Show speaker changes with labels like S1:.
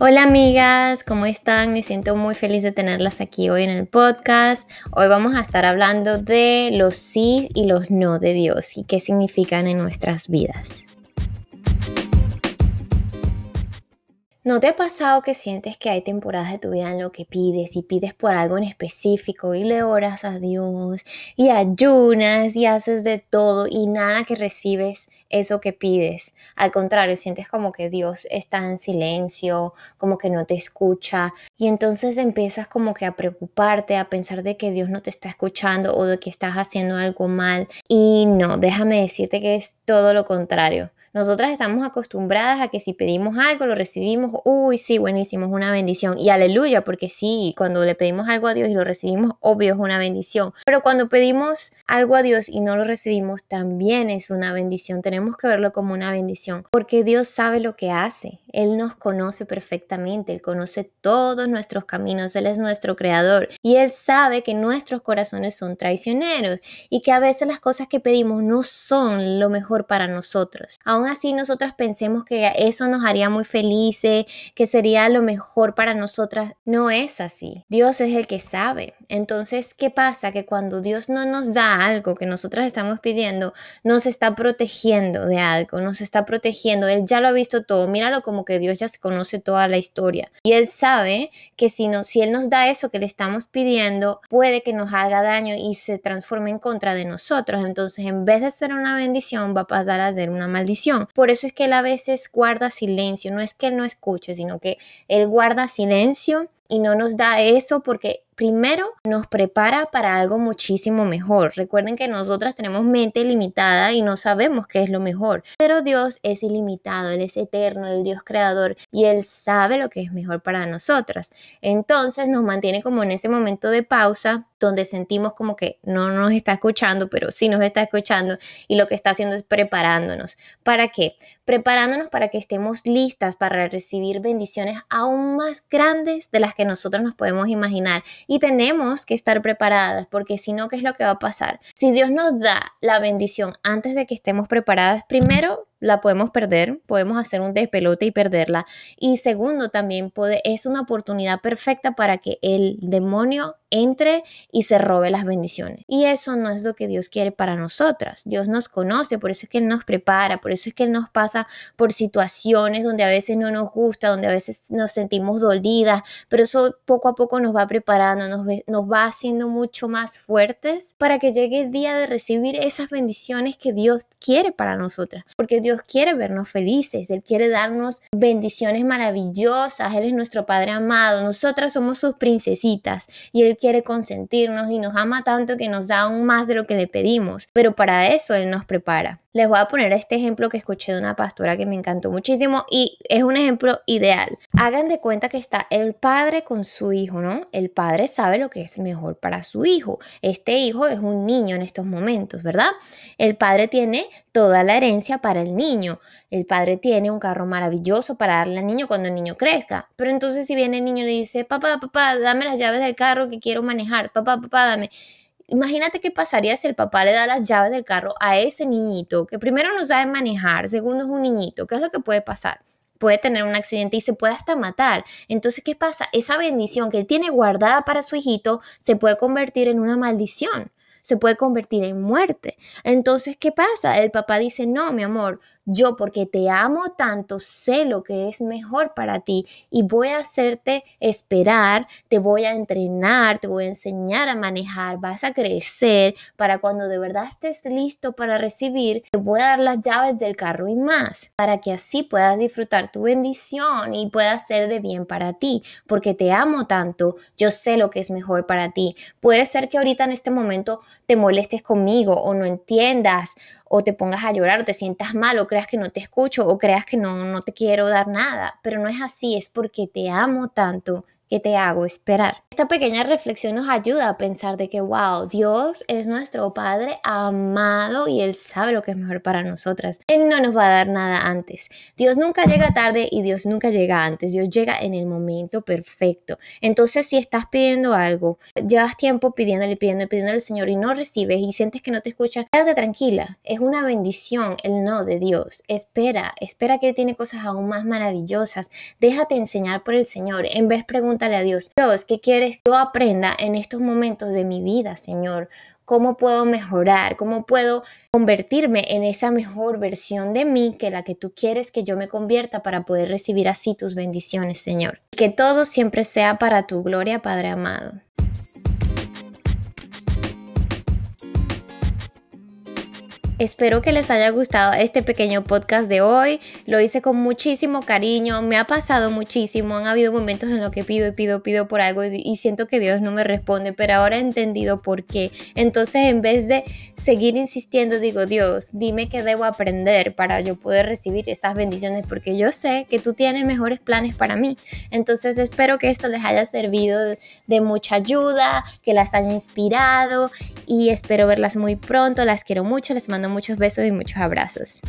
S1: Hola amigas, ¿cómo están? Me siento muy feliz de tenerlas aquí hoy en el podcast. Hoy vamos a estar hablando de los sí y los no de Dios y qué significan en nuestras vidas. ¿No te ha pasado que sientes que hay temporadas de tu vida en lo que pides y pides por algo en específico y le oras a Dios y ayunas y haces de todo y nada que recibes eso que pides? Al contrario, sientes como que Dios está en silencio, como que no te escucha y entonces empiezas como que a preocuparte, a pensar de que Dios no te está escuchando o de que estás haciendo algo mal y no, déjame decirte que es todo lo contrario. Nosotras estamos acostumbradas a que si pedimos algo, lo recibimos, uy, sí, buenísimo, es una bendición. Y aleluya, porque sí, cuando le pedimos algo a Dios y lo recibimos, obvio, es una bendición. Pero cuando pedimos algo a Dios y no lo recibimos, también es una bendición. Tenemos que verlo como una bendición, porque Dios sabe lo que hace. Él nos conoce perfectamente, Él conoce todos nuestros caminos, Él es nuestro creador y Él sabe que nuestros corazones son traicioneros y que a veces las cosas que pedimos no son lo mejor para nosotros aún así nosotras pensemos que eso nos haría muy felices, que sería lo mejor para nosotras, no es así. Dios es el que sabe. Entonces, ¿qué pasa? Que cuando Dios no nos da algo que nosotras estamos pidiendo, nos está protegiendo de algo, nos está protegiendo. Él ya lo ha visto todo. Míralo como que Dios ya se conoce toda la historia. Y Él sabe que si, no, si Él nos da eso que le estamos pidiendo, puede que nos haga daño y se transforme en contra de nosotros. Entonces, en vez de ser una bendición, va a pasar a ser una maldición. Por eso es que él a veces guarda silencio, no es que él no escuche, sino que él guarda silencio y no nos da eso porque primero nos prepara para algo muchísimo mejor. Recuerden que nosotras tenemos mente limitada y no sabemos qué es lo mejor, pero Dios es ilimitado, Él es eterno, el Dios creador y Él sabe lo que es mejor para nosotras. Entonces nos mantiene como en ese momento de pausa donde sentimos como que no nos está escuchando, pero sí nos está escuchando y lo que está haciendo es preparándonos. ¿Para qué? Preparándonos para que estemos listas para recibir bendiciones aún más grandes de las que nosotros nos podemos imaginar y tenemos que estar preparadas porque si no, ¿qué es lo que va a pasar? Si Dios nos da la bendición antes de que estemos preparadas, primero la podemos perder, podemos hacer un despelote y perderla. Y segundo, también puede, es una oportunidad perfecta para que el demonio entre y se robe las bendiciones. Y eso no es lo que Dios quiere para nosotras. Dios nos conoce, por eso es que Él nos prepara, por eso es que Él nos pasa por situaciones donde a veces no nos gusta, donde a veces nos sentimos dolidas, pero eso poco a poco nos va preparando, nos, nos va haciendo mucho más fuertes para que llegue el día de recibir esas bendiciones que Dios quiere para nosotras. Porque Dios quiere vernos felices, Él quiere darnos bendiciones maravillosas, Él es nuestro Padre amado, nosotras somos sus princesitas y Él quiere consentirnos y nos ama tanto que nos da aún más de lo que le pedimos, pero para eso Él nos prepara. Les voy a poner este ejemplo que escuché de una pastora que me encantó muchísimo y es un ejemplo ideal. Hagan de cuenta que está el padre con su hijo, ¿no? El padre sabe lo que es mejor para su hijo. Este hijo es un niño en estos momentos, ¿verdad? El padre tiene toda la herencia para el niño. El padre tiene un carro maravilloso para darle al niño cuando el niño crezca. Pero entonces si viene el niño y le dice, papá, papá, dame las llaves del carro que quiero manejar, papá, papá, dame. Imagínate qué pasaría si el papá le da las llaves del carro a ese niñito que primero no sabe manejar, segundo es un niñito. ¿Qué es lo que puede pasar? Puede tener un accidente y se puede hasta matar. Entonces, ¿qué pasa? Esa bendición que él tiene guardada para su hijito se puede convertir en una maldición se puede convertir en muerte. Entonces, ¿qué pasa? El papá dice, no, mi amor, yo porque te amo tanto, sé lo que es mejor para ti y voy a hacerte esperar, te voy a entrenar, te voy a enseñar a manejar, vas a crecer para cuando de verdad estés listo para recibir, te voy a dar las llaves del carro y más, para que así puedas disfrutar tu bendición y pueda ser de bien para ti, porque te amo tanto, yo sé lo que es mejor para ti. Puede ser que ahorita en este momento te molestes conmigo o no entiendas o te pongas a llorar o te sientas mal o creas que no te escucho o creas que no, no te quiero dar nada, pero no es así, es porque te amo tanto que te hago esperar. Esta pequeña reflexión nos ayuda a pensar de que, wow, Dios es nuestro Padre amado y Él sabe lo que es mejor para nosotras. Él no nos va a dar nada antes. Dios nunca llega tarde y Dios nunca llega antes. Dios llega en el momento perfecto. Entonces, si estás pidiendo algo, llevas tiempo pidiéndole, pidiéndole, pidiéndole al Señor y no recibes y sientes que no te escucha, quédate tranquila. Es una bendición el no de Dios. Espera, espera que Él tiene cosas aún más maravillosas. Déjate enseñar por el Señor. En vez, Dios, Dios, ¿qué quieres que yo aprenda en estos momentos de mi vida, Señor? ¿Cómo puedo mejorar? ¿Cómo puedo convertirme en esa mejor versión de mí que la que tú quieres que yo me convierta para poder recibir así tus bendiciones, Señor? Que todo siempre sea para tu gloria, Padre amado. Espero que les haya gustado este pequeño podcast de hoy. Lo hice con muchísimo cariño, me ha pasado muchísimo. Han habido momentos en los que pido y pido, pido por algo y, siento que Dios no me responde, pero ahora he entendido por qué. Entonces, en vez de seguir insistiendo, digo, Dios, dime qué debo aprender para yo poder recibir esas bendiciones, porque yo sé que tú tienes mejores planes para mí. Entonces, espero que esto les haya servido de mucha ayuda, que las haya inspirado y espero verlas muy pronto. Las quiero mucho, les muchos besos y muchos abrazos.